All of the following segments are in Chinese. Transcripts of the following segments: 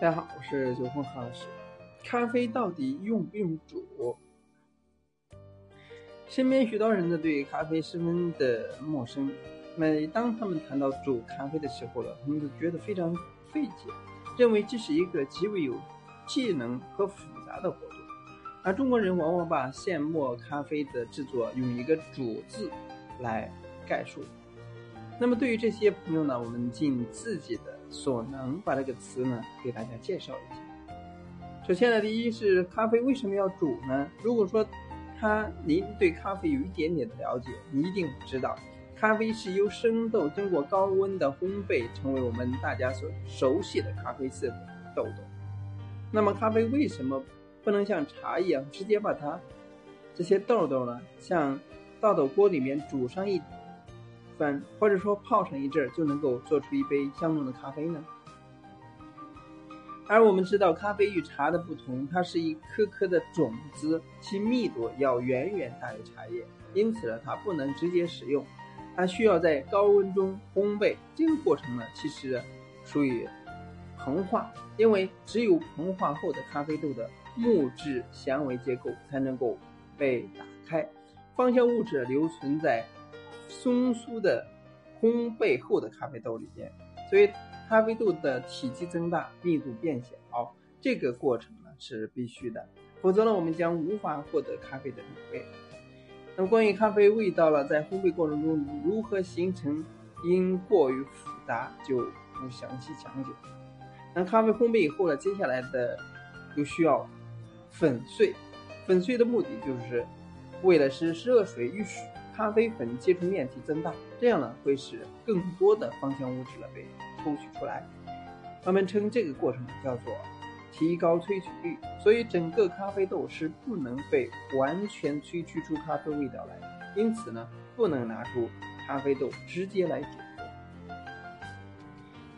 大家好，我是九峰何老师。咖啡到底用不用煮？身边许多人呢对咖啡十分的陌生。每当他们谈到煮咖啡的时候呢，他们都觉得非常费解，认为这是一个极为有技能和复杂的活动。而中国人往往把现磨咖啡的制作用一个“煮”字来概述。那么对于这些朋友呢，我们尽自己的。所能把这个词呢给大家介绍一下。首先呢，第一是咖啡为什么要煮呢？如果说他您对咖啡有一点点的了解，你一定知道，咖啡是由生豆经过高温的烘焙，成为我们大家所熟悉的咖啡色的豆豆。那么咖啡为什么不能像茶一样直接把它这些豆豆呢，像倒到锅里面煮上一？或者说泡上一阵儿就能够做出一杯香浓的咖啡呢？而我们知道，咖啡与茶的不同，它是一颗颗的种子，其密度要远远大于茶叶，因此呢，它不能直接食用，它需要在高温中烘焙。这个过程呢，其实属于膨化，因为只有膨化后的咖啡豆的木质纤维结构才能够被打开，芳香物质留存在。松酥的烘焙后的咖啡豆里边，所以咖啡豆的体积增大，密度变小，这个过程呢是必须的，否则呢我们将无法获得咖啡的美味。那么关于咖啡味道了，在烘焙过程中如何形成，因过于复杂就不详细讲解。那咖啡烘焙以后呢，接下来的就需要粉碎，粉碎的目的就是为了使热水与水。咖啡粉接触面积增大，这样呢会使更多的芳香物质呢被抽取出来。我们称这个过程叫做提高萃取率。所以整个咖啡豆是不能被完全萃取出咖啡味道来的，因此呢不能拿出咖啡豆直接来煮。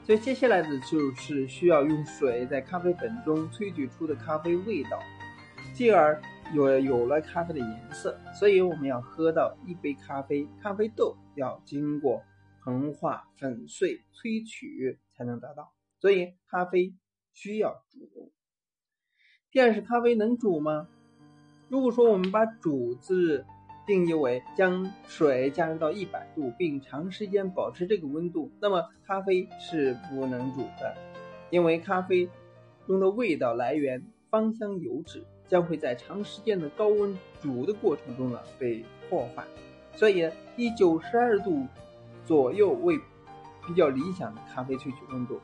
所以接下来的就是需要用水在咖啡粉中萃取出的咖啡味道，进而。有有了咖啡的颜色，所以我们要喝到一杯咖啡，咖啡豆要经过膨化、粉碎、萃取才能达到，所以咖啡需要煮。第二是咖啡能煮吗？如果说我们把“煮”字定义为将水加热到一百度，并长时间保持这个温度，那么咖啡是不能煮的，因为咖啡中的味道来源芳香油脂。将会在长时间的高温煮的过程中呢被破坏，所以以九十二度左右为比较理想的咖啡萃取温度。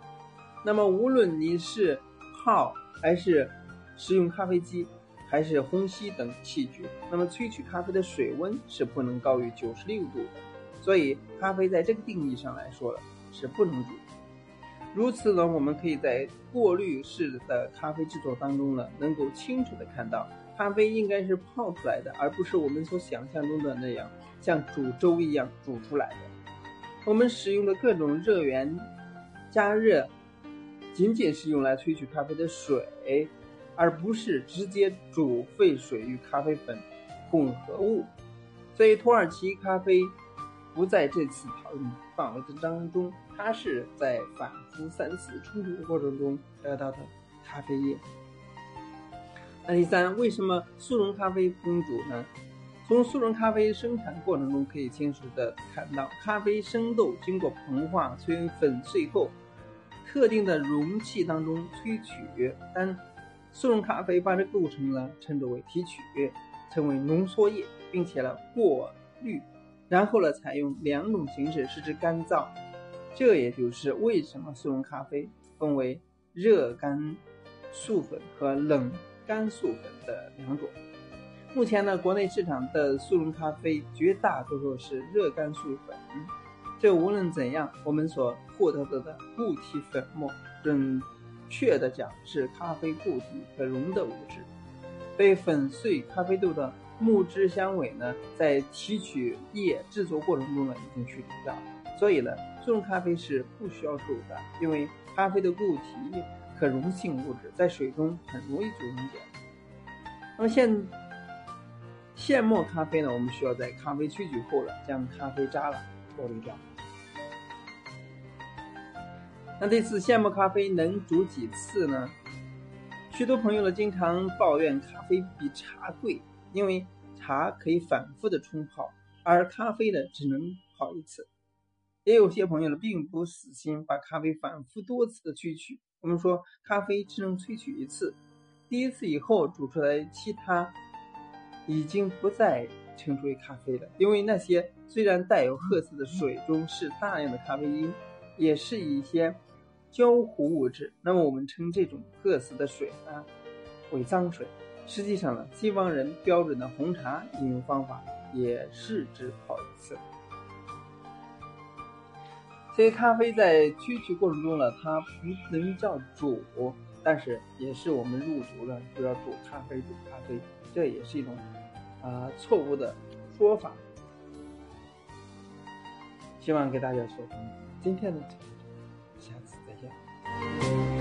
那么无论你是泡还是使用咖啡机，还是虹吸等器具，那么萃取咖啡的水温是不能高于九十六度的。所以咖啡在这个定义上来说是不能煮。如此呢，我们可以在过滤式的咖啡制作当中呢，能够清楚的看到，咖啡应该是泡出来的，而不是我们所想象中的那样，像煮粥一样煮出来的。我们使用的各种热源加热，仅仅是用来萃取咖啡的水，而不是直接煮沸水与咖啡粉混合物。所以土耳其咖啡。不在这次讨论范围当中，它是在反复三次冲煮的过程中得到的咖啡液。那第三，为什么速溶咖啡不用煮呢？从速溶咖啡生产过程中可以清楚的看到，咖啡生豆经过膨化、催粉碎后，特定的容器当中萃取，但速溶咖啡把这个过程呢称之为提取，称为浓缩液，并且呢过滤。然后呢，采用两种形式使之干燥，这也就是为什么速溶咖啡分为热干速粉和冷干速粉的两种。目前呢，国内市场的速溶咖啡绝大多数是热干速粉。这无论怎样，我们所获得的固体粉末，准确的讲是咖啡固体可溶的物质，被粉碎咖啡豆的。木质纤维呢，在提取液制作过程中呢，已经去除掉了。所以呢，速溶咖啡是不需要煮的，因为咖啡的固体可溶性物质在水中很容易就溶解。那么现现磨咖啡呢，我们需要在咖啡萃取后呢，将咖啡渣了过滤掉。那这次现磨咖啡能煮几次呢？许多朋友呢经常抱怨咖啡比茶贵，因为茶可以反复的冲泡，而咖啡呢只能泡一次。也有些朋友呢并不死心，把咖啡反复多次的萃取。我们说咖啡只能萃取一次，第一次以后煮出来，其他已经不再称之为咖啡了，因为那些虽然带有褐色的水中是大量的咖啡因，也是一些。焦糊物质，那么我们称这种褐色的水呢为脏水。实际上呢，西方人标准的红茶饮用方法也是只泡一次。所以咖啡在萃取过程中呢，它不能叫煮，但是也是我们入煮的，就要煮咖啡，煮咖啡，这也是一种啊错误的说法。希望给大家说通。今天的。下次再见。